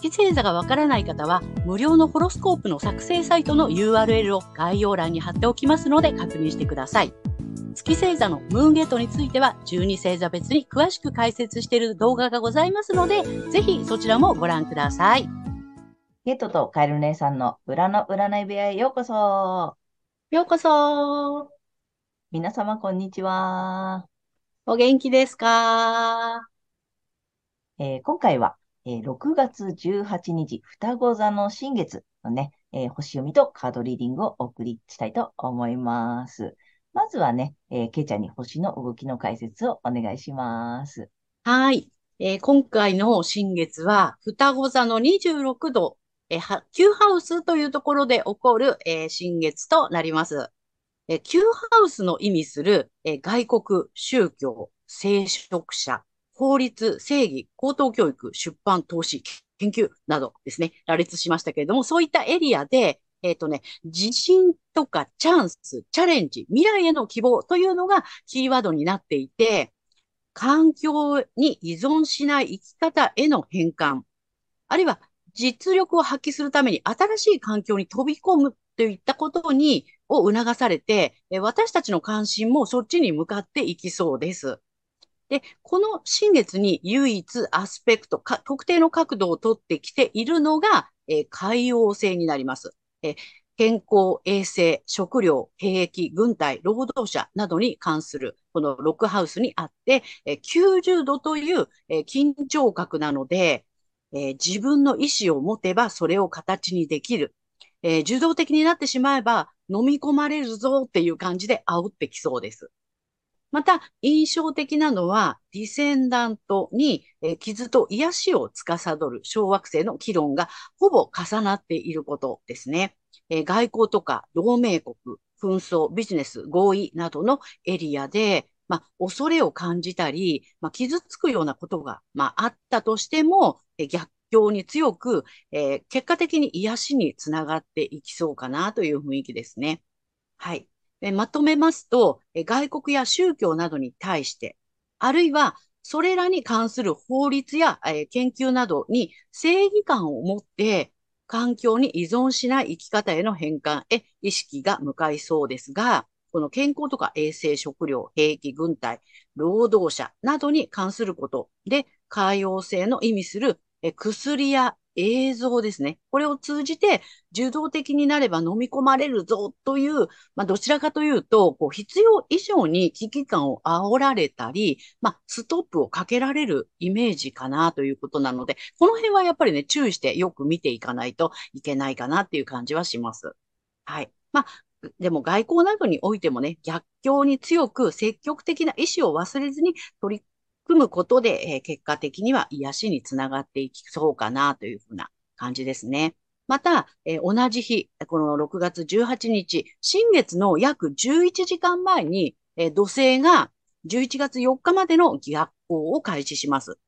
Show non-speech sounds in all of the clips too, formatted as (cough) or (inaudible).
月星座がわからない方は、無料のホロスコープの作成サイトの URL を概要欄に貼っておきますので確認してください。月星座のムーンゲートについては、12星座別に詳しく解説している動画がございますので、ぜひそちらもご覧ください。ゲートとカエル姉さんの裏の占い部屋へようこそ。ようこそ。皆様こんにちは。お元気ですか、えー、今回はえー、6月18日、双子座の新月のね、えー、星読みとカードリーディングをお送りしたいと思います。まずはね、えー、けいちゃんに星の動きの解説をお願いします。はい。えー、今回の新月は、双子座の26度、えー、Q ハウスというところで起こる、えー、新月となります。えー、Q ハウスの意味する、えー、外国、宗教、聖職者、法律、正義、高等教育、出版、投資、研究などですね、羅列しましたけれども、そういったエリアで、えっ、ー、とね、自信とかチャンス、チャレンジ、未来への希望というのがキーワードになっていて、環境に依存しない生き方への変換、あるいは実力を発揮するために新しい環境に飛び込むといったことに、を促されて、私たちの関心もそっちに向かっていきそうです。で、この新月に唯一アスペクト、特定の角度をとってきているのが、えー、海洋星になります。えー、健康、衛生、食料、兵役、軍隊、労働者などに関する、このロックハウスにあって、90度という、緊張角なので、自分の意思を持てばそれを形にできる。受動的になってしまえば飲み込まれるぞっていう感じで煽ってきそうです。また、印象的なのは、ディセンダントに、え、傷と癒しを司る小惑星の議論がほぼ重なっていることですね。え、外交とか同盟国、紛争、ビジネス、合意などのエリアで、まあ、恐れを感じたり、まあ、傷つくようなことが、まあ、あったとしても、え、逆境に強く、えー、結果的に癒しにつながっていきそうかなという雰囲気ですね。はい。えまとめますとえ、外国や宗教などに対して、あるいはそれらに関する法律やえ研究などに正義感を持って、環境に依存しない生き方への変換へ意識が向かいそうですが、この健康とか衛生、食料、兵器、軍隊、労働者などに関することで、海洋性の意味する薬や映像ですね。これを通じて受動的になれば飲み込まれるぞという、まあ、どちらかというと、こう必要以上に危機感を煽られたり、まあ、ストップをかけられるイメージかなということなので、この辺はやっぱりね、注意してよく見ていかないといけないかなっていう感じはします。はい。まあ、でも外交などにおいてもね、逆境に強く積極的な意思を忘れずに取り組むことで、え、結果的には癒しにつながっていきそうかなというふうな感じですね。また、え、同じ日、この6月18日、新月の約11時間前に、え、土星が11月4日までの逆行を開始します。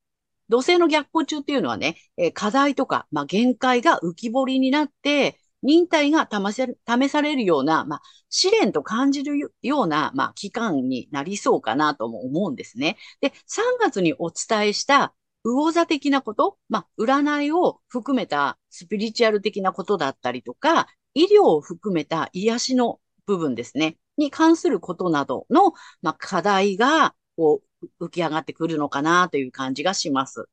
土星の逆行中っていうのはね、え、課題とか、まあ、限界が浮き彫りになって、忍耐が試されるような、まあ、試練と感じるような、まあ、期間になりそうかなとも思うんですね。で、3月にお伝えした魚座的なこと、まあ、占いを含めたスピリチュアル的なことだったりとか、医療を含めた癒しの部分ですね、に関することなどの、まあ、課題が、こう、浮き上がってくるのかなという感じがします。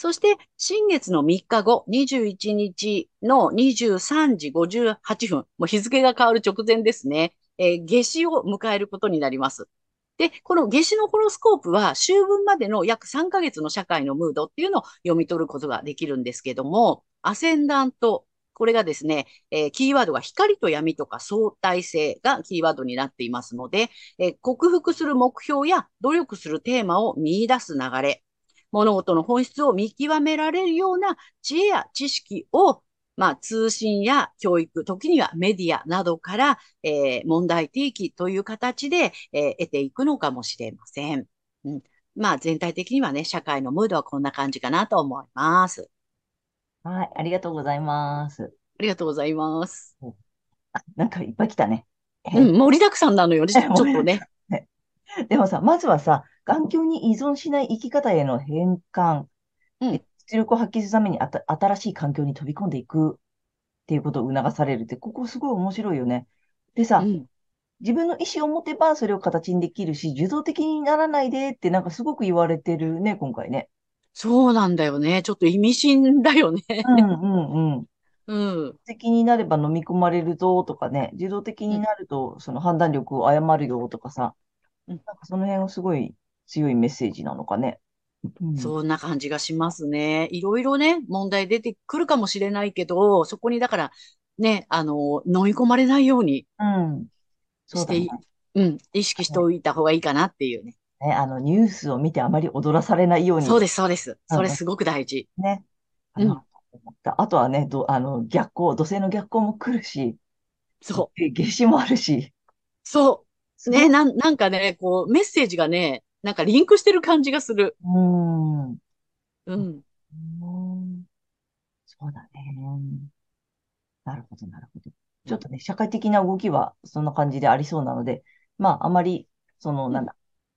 そして、新月の3日後、21日の23時58分、もう日付が変わる直前ですね、えー、夏至を迎えることになります。で、この夏至のホロスコープは、秋分までの約3ヶ月の社会のムードっていうのを読み取ることができるんですけども、アセンダント、これがですね、えー、キーワードが光と闇とか相対性がキーワードになっていますので、えー、克服する目標や努力するテーマを見出す流れ、物事の本質を見極められるような知恵や知識を、まあ、通信や教育、時にはメディアなどから、えー、問題提起という形で、えー、得ていくのかもしれません。うん、まあ、全体的にはね、社会のムードはこんな感じかなと思います。はい、ありがとうございます。ありがとうございます。あ、なんかいっぱい来たね。うん、盛りだくさんなのよ、(laughs) ちょっとね。(laughs) でもさ、まずはさ、環境に依存しない生き方への変換、うん、出力を発揮するためにあた新しい環境に飛び込んでいくっていうことを促されるって、ここすごい面白いよね。でさ、うん、自分の意思を持てばそれを形にできるし、受動的にならないでってなんかすごく言われてるね、今回ね。そうなんだよね。ちょっと意味深だよね。うんうんうん。(laughs) うん。的になれば飲み込まれるぞとかね、自動的になるとその判断力を誤るよとかさ、うん、なんかその辺はすごい強いメッセージなのかね。うん、そんな感じがしますね。いろいろね、問題出てくるかもしれないけど、そこにだからね、あの、飲み込まれないようにして、うん、ね、うん、意識しておいた方がいいかなっていうね。ね、あの、ニュースを見てあまり踊らされないように。そうです、そうです。それすごく大事。ね。あの、うん、あとはね、ど、あの、逆光、土星の逆光も来るし、そう。夏至もあるし。そう。ね、なん、なんかね、こう、メッセージがね、なんかリンクしてる感じがする。うん。うん。そうだね。なるほど、なるほど。ちょっとね、社会的な動きはそんな感じでありそうなので、まあ、あまり、その、なんだ、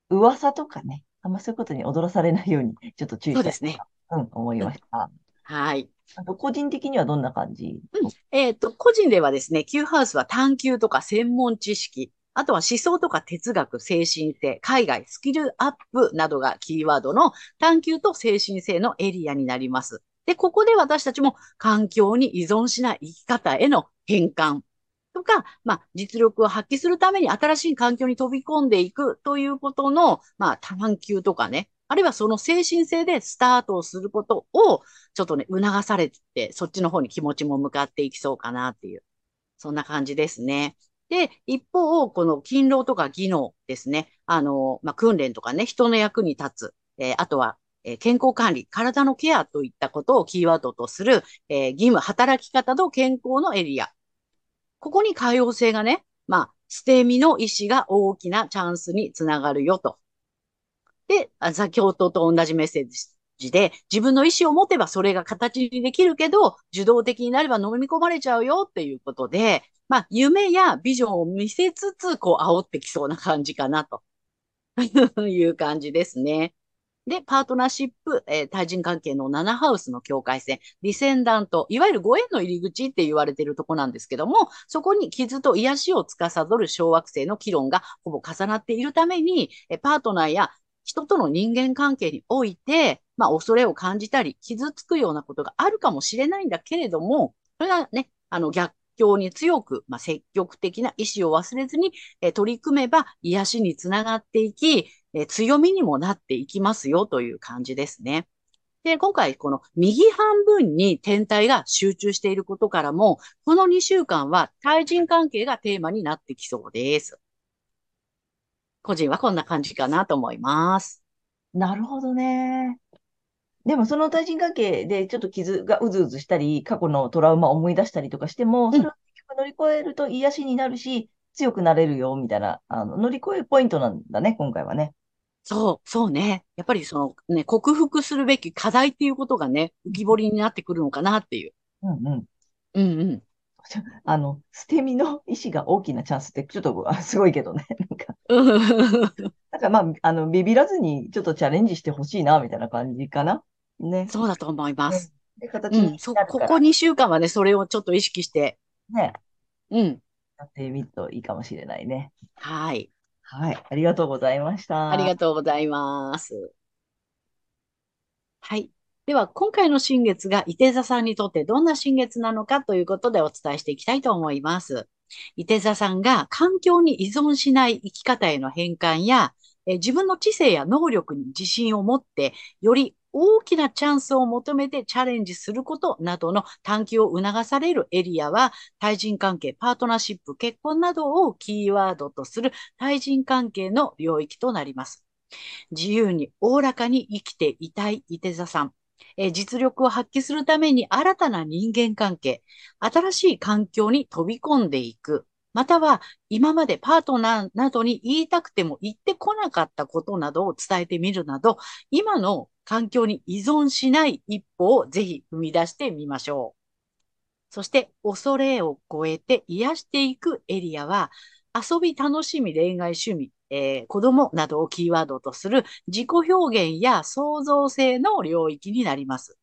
噂とかね、あんまそういうことに踊らされないように、ちょっと注意したいそうですね。うん、思いました。はい。あと、個人的にはどんな感じ、うん、えっ、ー、と、個人ではですね、Q ハウスは探求とか専門知識、あとは思想とか哲学、精神性、海外、スキルアップなどがキーワードの探求と精神性のエリアになります。で、ここで私たちも環境に依存しない生き方への変換とか、まあ、実力を発揮するために新しい環境に飛び込んでいくということの、まあ、探求とかね、あるいはその精神性でスタートをすることを、ちょっとね、促されて、そっちの方に気持ちも向かっていきそうかなっていう、そんな感じですね。で、一方、この勤労とか技能ですね。あの、まあ、訓練とかね、人の役に立つ。えー、あとは、えー、健康管理、体のケアといったことをキーワードとする、えー、義務、働き方と健康のエリア。ここに多様性がね、まあ、捨て身の意思が大きなチャンスにつながるよと。で、先ほどと同じメッセージで、自分の意思を持てばそれが形にできるけど、受動的になれば飲み込まれちゃうよっていうことで、まあ、夢やビジョンを見せつつ、こう、煽ってきそうな感じかな、と (laughs) いう感じですね。で、パートナーシップ、えー、対人関係の7ハウスの境界線、ディセンダント、いわゆるご縁の入り口って言われているとこなんですけども、そこに傷と癒しを司る小惑星の議論がほぼ重なっているために、えパートナーや人との人間関係において、まあ、恐れを感じたり、傷つくようなことがあるかもしれないんだけれども、それがね、あの逆境に強く、まあ、積極的な意志を忘れずに、え取り組めば癒しにつながっていき、え強みにもなっていきますよという感じですね。で、今回この右半分に天体が集中していることからも、この2週間は対人関係がテーマになってきそうです。個人はこんな感じかなと思います。なるほどね。でもその対人関係でちょっと傷がうずうずしたり、過去のトラウマを思い出したりとかしても、それを乗り越えると癒しになるし、強くなれるよ、みたいな、あの、乗り越えるポイントなんだね、今回はね。そう、そうね。やっぱりそのね、克服するべき課題っていうことがね、浮き彫りになってくるのかなっていう。うんうん。うんうん。あの、捨て身の意志が大きなチャンスって、ちょっとすごいけどね。(laughs) なんか、なんかまあ、あの、ビビらずにちょっとチャレンジしてほしいな、みたいな感じかな。ね。そうだと思います。ね、形に、うん、そ、ここ2週間はね、それをちょっと意識して。ね。うん。やってみるといいかもしれないね。はい。はい。ありがとうございました。ありがとうございます。はい。では、今回の新月が、伊手座さんにとってどんな新月なのかということでお伝えしていきたいと思います。伊手座さんが環境に依存しない生き方への変換や、え自分の知性や能力に自信を持って、より大きなチャンスを求めてチャレンジすることなどの探求を促されるエリアは、対人関係、パートナーシップ、結婚などをキーワードとする対人関係の領域となります。自由におおらかに生きていたい伊手座さん。え実力を発揮するために新たな人間関係、新しい環境に飛び込んでいく。または、今までパートナーなどに言いたくても言ってこなかったことなどを伝えてみるなど、今の環境に依存しない一歩をぜひ踏み出してみましょう。そして、恐れを超えて癒していくエリアは、遊び、楽しみ、恋愛、趣味、えー子供などをキーワードとする自己表現や創造性の領域になります。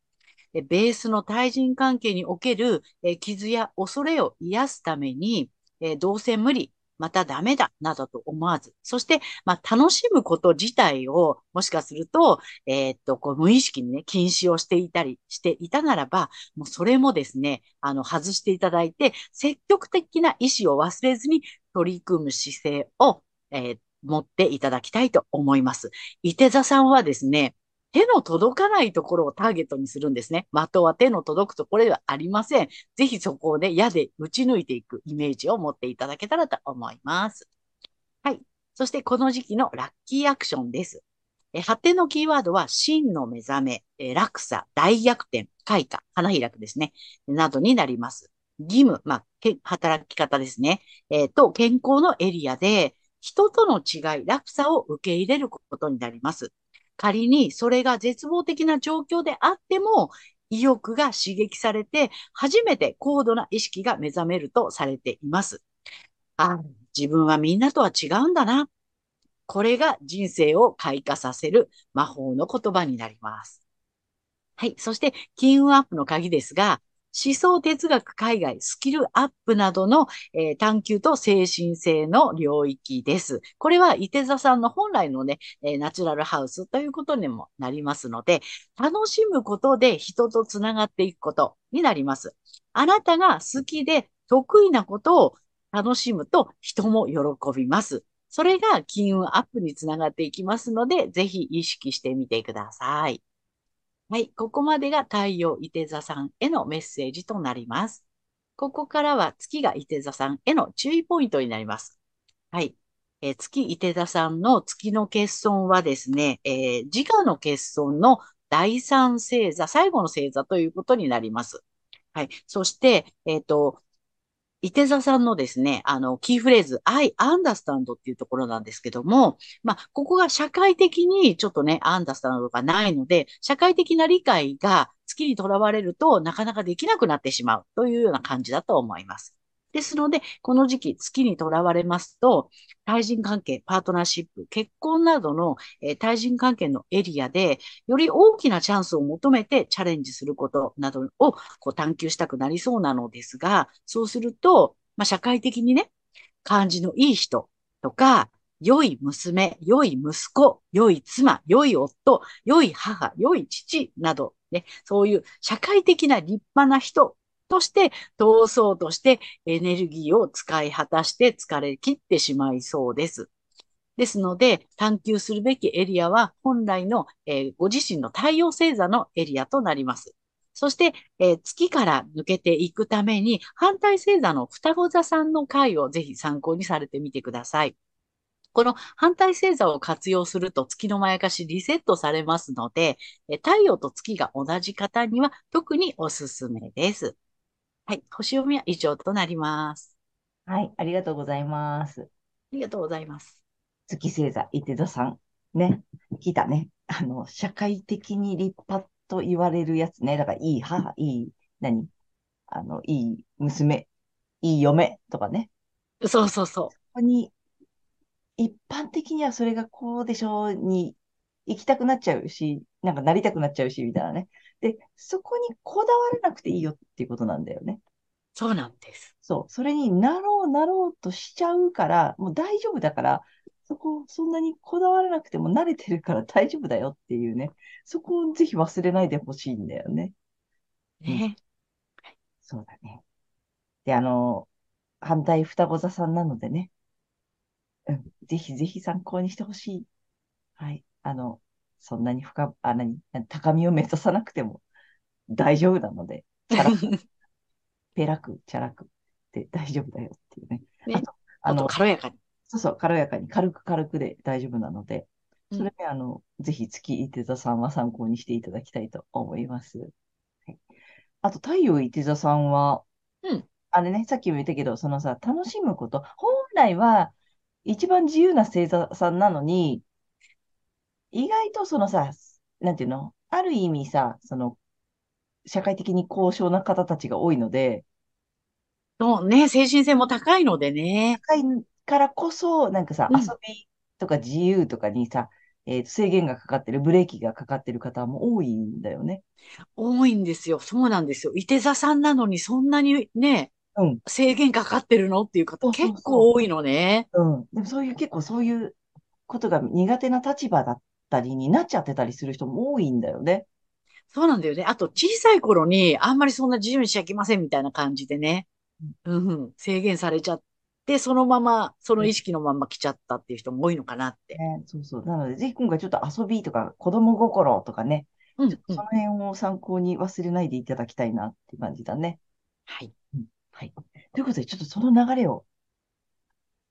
ベースの対人関係における、えー傷や恐れを癒すために、えーどうせ無理、またダメだ、などと思わず、そして、まあ、楽しむこと自体を、もしかすると、えーっと、こう、無意識にね、禁止をしていたりしていたならば、もうそれもですね、あの、外していただいて、積極的な意思を忘れずに取り組む姿勢を、えー持っていただきたいと思います。伊手座さんはですね、手の届かないところをターゲットにするんですね。的は手の届くところではありません。ぜひそこをね、矢で打ち抜いていくイメージを持っていただけたらと思います。はい。そしてこの時期のラッキーアクションです。え発展のキーワードは、真の目覚め、え落差、大逆転、開花、花開くですね。などになります。義務、まあ、働き方ですね。えーと、健康のエリアで、人との違い、落差を受け入れることになります。仮にそれが絶望的な状況であっても、意欲が刺激されて、初めて高度な意識が目覚めるとされています。あ、自分はみんなとは違うんだな。これが人生を開花させる魔法の言葉になります。はい。そして、金運アップの鍵ですが、思想哲学、海外、スキルアップなどの、えー探求と精神性の領域です。これは、伊手座さんの本来のね、えーナチュラルハウスということにもなりますので、楽しむことで人とつながっていくことになります。あなたが好きで得意なことを楽しむと人も喜びます。それが金運アップにつながっていきますので、ぜひ意識してみてください。はい。ここまでが太陽伊手座さんへのメッセージとなります。ここからは月が伊手座さんへの注意ポイントになります。はい。え月伊手座さんの月の欠損はですね、えー自我の欠損の第三星座、最後の星座ということになります。はい。そして、えっ、と、伊手座さんのですね、あの、キーフレーズ、I understand っていうところなんですけども、まあ、ここが社会的にちょっとね、アンダースタンドがないので、社会的な理解が月にとらわれるとなかなかできなくなってしまうというような感じだと思います。ですので、この時期月にとらわれますと、対人関係、パートナーシップ、結婚などの、えー対人関係のエリアで、より大きなチャンスを求めてチャレンジすることなどをこう探求したくなりそうなのですが、そうすると、まあ、社会的にね、感じのいい人とか、良い娘、良い息子、良い妻、良い夫、良い母、良い父など、ね、そういう社会的な立派な人として通そうとしてエネルギーを使い果たして疲れ切ってしまいそうです。ですので、探求するべきエリアは本来の、えーご自身の太陽星座のエリアとなります。そして、えー月から抜けていくために、反対星座の双子座さんの回をぜひ参考にされてみてください。この反対星座を活用すると月のまやかしリセットされますので、太陽と月が同じ方には特におすすめです。はい。星読みは以上となります。はい、ありがとうございます。ありがとうございます。月星座、伊手座さん。ね、聞いたね。あの、社会的に立派と言われるやつね。だから、いい母、いい、何？あの、いい娘、いい嫁とかね。そうそうそここに、一般的にはそれがこうでしょうに行きたくなっちゃうし、なんかなりたくなっちゃうし、みたいなね。で、そこにこだわらなくていいよっていうことなんだよね。う。そうなんです。そう。それになろうなろうとしちゃうから、もう大丈夫だから、そこ、そんなにこだわらなくても慣れてるから (laughs) 大丈夫だよっていうね。そこをぜひ忘れないでほしいんだよね。ね。そうだね。で、あの、反対双子座さんなのでね。うん。ぜひぜひ参考にしてほしい。はい。あの、そんなに深、あ、何、高みを目指さなくても大丈夫なので、チャラく、(laughs) ペラく、チャラくで大丈夫だよっていうね。ねあと、あの、軽やかに。そうそう、軽やかに、軽く軽くで大丈夫なので、うん。それね、あの、ぜひ月いて座さんは参考にしていただきたいと思います。はい、あと、太陽いて座さんは、うん。あれね、さっきも言ったけど、そのさ、楽しむこと、本来は一番自由な星座さんなのに、意外とそのさ、なんていうの？ある意味さ、その、社会的に高尚な方たちが多いので、そうね、精神性も高いのでね。高いからこそ、なんかさ、遊うん。びとか自由とかにさ、えーと制限がかかってる、ブレーキがかかってる方も多いんだよね。多いんですよ。そうなんですよ。いて座さんなのにそんなにね、うん。制限かかってるのっていう方結そ構多いのね。う。うん。でもそういう、結構そういうことが苦手な立場だったりになっちゃってたりする人も多いんだよね。そうなんだよね。あと小さい頃にあんまりそんな自由にしちゃいけませんみたいな感じでね。うんうん、制限されちゃって、そのまま、その意識のまま来ちゃったっていう人も多いのかなって。ね、そうそう。なので、ぜひ今回ちょっと遊びとか子供心とかね、うんうん。その辺を参考に忘れないでいただきたいなって感じだね。はい。うんはい。ということで、ちょっとその流れを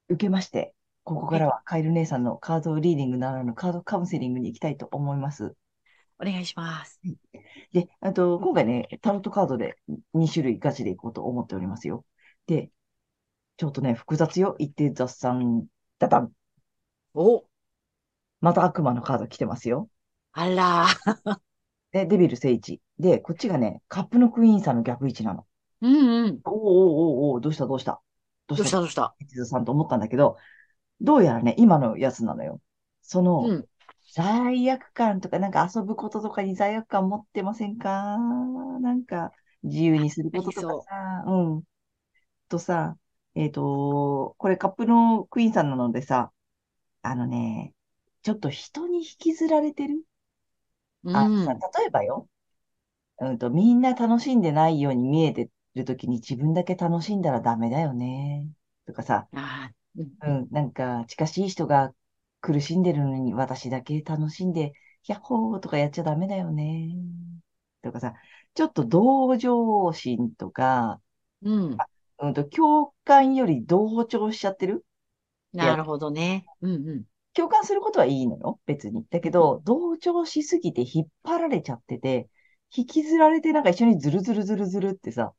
受けまして、ここからはカエル姉さんのカードリーディングならぬカードカウンセリングに行きたいと思います。お願いします。で、あと、今回ね、タロットカードで2種類ガチでいこうと思っておりますよ。で、ちょっとね、複雑よ。一定雑さダダン。お、また悪魔のカード来てますよ。あら、で、デビル聖地。で、こっちがね、カップのクイーンさんの逆位置なの。うんうん。おーおーおーおーどうしたどうした？どうしどうしたたどうした？一途さんと思ったんだけど、どうやらね、今のやつなのよ。その、うん。罪悪感とか、なんか遊ぶこととかに罪悪感持ってませんか？なんか、自由にすることとかさ、うん。とさ、えっと、これカップのクイーンさんなのでさ、あのね、ちょっと人に引きずられてる？あ、うん。例えばよ、うんと、みんな楽しんでないように見えてるときに自分だけ楽しんだらダメだよね。とかさ、あーうんうん、なんか近しい人が苦しんでるのに私だけ楽しんで、ヤッホーとかやっちゃダメだよね。とかさ、ちょっと同情心とか、うん。うんと、共感より同調しちゃってる？なるほどね。うんうん。共感することはいいのよ、別に。だけど、同調しすぎて引っ張られちゃってて、引きずられてなんか一緒にズルズルズルズルってさ、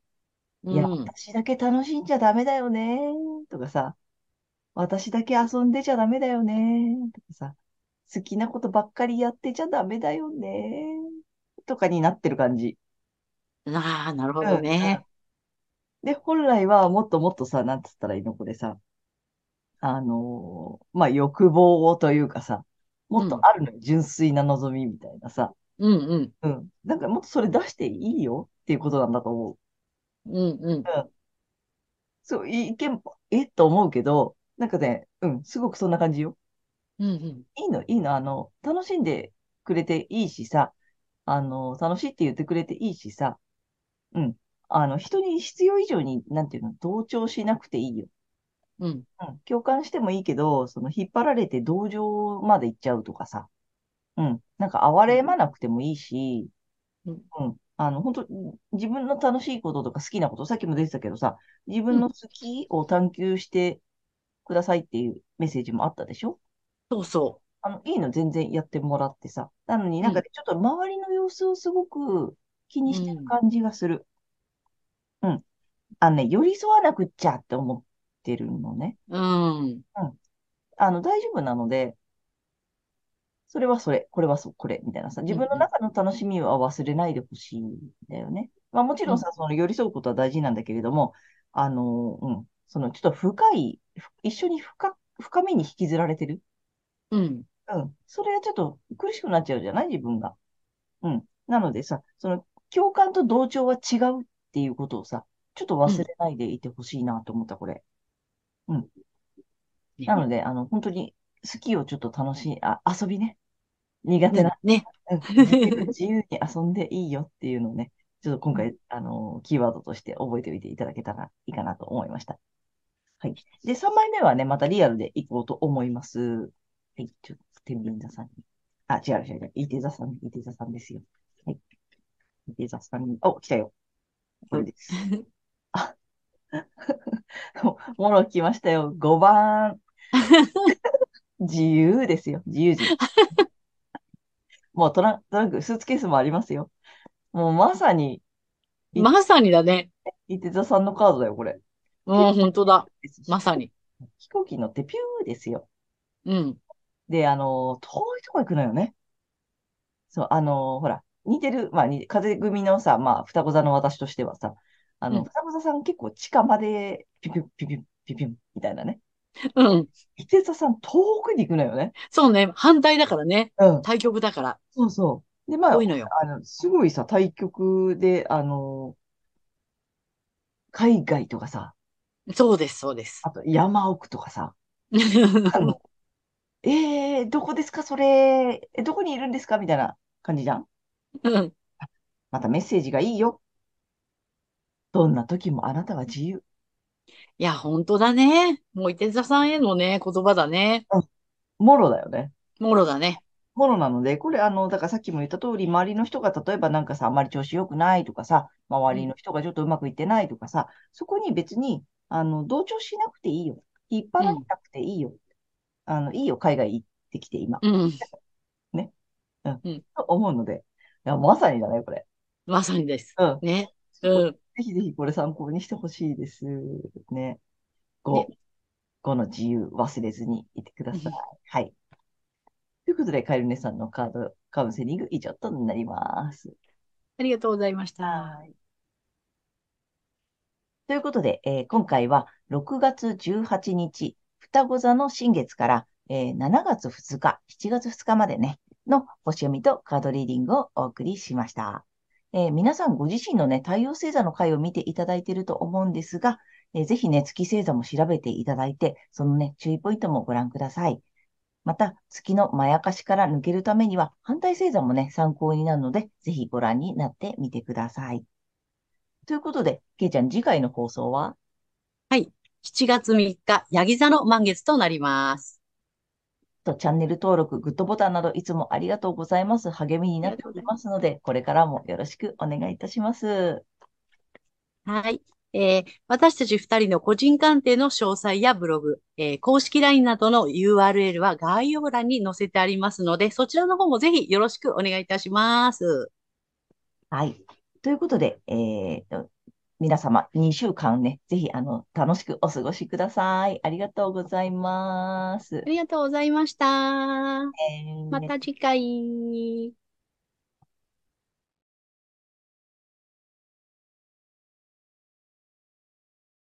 いや、うん。私だけ楽しんじゃダメだよね、とかさ、私だけ遊んでちゃダメだよね、とかさ、好きなことばっかりやってちゃダメだよね、とかになってる感じ。ああ、なるほうんどね。で、本来はもっともっとさ、なんつったらいいのこれさ、あのーまあ、欲望をというかさ、もっとあるのよ、純粋な望みみたいなさ、うんうん。うん。なんかもっとそれ出していいよっていうことなんだと思う。うんうん。そう、いけん、え？っと思うけど、なんかね、うん、すごくそんな感じよ。うんうん。いいの、いいの、あの、楽しんでくれていいしさ、あの、楽しいって言ってくれていいしさ、うん。あの、人に必要以上に、なんていうの、同調しなくていいよ。うん。うん。共感してもいいけど、その、引っ張られて同情まで行っちゃうとかさ、うん。なんか、哀れまなくてもいいし、うんうん。あの、本当自分の楽しいこととか好きなこと、さっきも出てたけどさ、自分の好きを探求してくださいっていうメッセージもあったでしょ？そうそあの、いいの全然やってもらってさ。なのになんかね、ちょっと周りの様子をすごく気にしてる感じがする。うん。あのね、寄り添わなくっちゃって思ってるのね。う。うん。あの、大丈夫なので、それはそれ、これはそ、これ、みたいなさ、自分の中の楽しみは忘れないでほしいんだよね。まあもちろんさ、その寄り添うことは大事なんだけれども、あの、うん、そのちょっと深い、ふ一緒に深、深みに引きずられてる？うん。うん。それはちょっと苦しくなっちゃうじゃない？自分が。うん。なのでさ、その共感と同調は違うっていうことをさ、ちょっと忘れないでいてほしいなと思った、これ。うん。なので、あの、本当に好きをちょっと楽しい、あ、遊びね。苦手な、ね。自由に遊んでいいよっていうのをね、ちょっと今回、あの、キーワードとして覚えておいていただけたらいいかなと思いました。はい。で、3枚目はね、またリアルでいこうと思います。はい。ちょっと、天秤座さんに。あ、違う違う違う。伊手座さん、伊手座さんですよ。はい。伊手座さんに、お、来たよ。これです。あ、(laughs) もろ来ましたよ。5番。(laughs) 自由ですよ。自由人。(laughs) もうトラトランク、スーツケースもありますよ。もうまさに、いまさにだね。伊手座さんのカードだよ、これ。うん、本当だ。(laughs) まさに。飛行機乗ってピューですよ。うん。で、あの、遠いとこ行くのよね。そう、あの、ほら、似てる、まあ、に風組のさ、まあ、双子座の私としてはさ、あの、うん双子座さん結構地下までピュピュピュピュピュピュみたいなね。うん。伊手座さん遠くに行くのよね。そうね。反対だからね。うん。対極だから。そうそう。で、まあ、多いのよ。あの、すごいさ、対局で、あの、海外とかさ、そうです、そうです。あと山奥とかさ、(laughs) あの、えー、どこですか、それ、え、どこにいるんですか？みたいな感じじゃん？うん。またメッセージがいいよ。どんな時もあなたは自由。いや、本当だね。もう、伊手座さんへのね、言葉だね。もろだよね。もろだね。もろなので、これ、あの、だからさっきも言った通り、周りの人が例えばなんかさ、あんまり調子良くないとかさ、周りの人がちょっとうまくいってないとかさ、そこに別に、あの、同調しなくていいよ。引っ張られなくていいよ。あの、いいよ、海外行ってきて、今。うん。と思うので、いや、まさにだね、これ。まさにです。うん。ね。うん。ぜひぜひこれ参考にしてほしいです。ね。5、ね5の自由忘れずにいてください。うんはい。ということで、カエルネさんのカードカウンセリング以上となります。ありがとうございました。はい。ということで、えー今回は6月18日、双子座の新月から、えー7月2日、7月2日までね、の星読みとカードリーディングをお送りしました。えー皆さんご自身のね、太陽星座の回を見ていただいていると思うんですが、えーぜひね、月星座も調べていただいて、そのね、注意ポイントもご覧ください。また、月のまやかしから抜けるためには、反対星座もね、参考になるので、ぜひご覧になってみてください。ということで、けいちゃん、次回の放送は？はい。7月3日、ヤギ座の満月となります。とチャンネル登録、グッドボタンなどいつもありがとうございます。励みになっておりますので、これからもよろしくお願いいたします。はい。えー私たち二人の個人鑑定の詳細やブログ、えー公式 LINE などの URL は概要欄に載せてありますので、そちらの方もぜひよろしくお願いいたします。はい。ということで、えーと、皆様、2週間ね、ぜひ、あの、楽しくお過ごしください。ありがとうございますあ。りがとうございました。えーまた次回。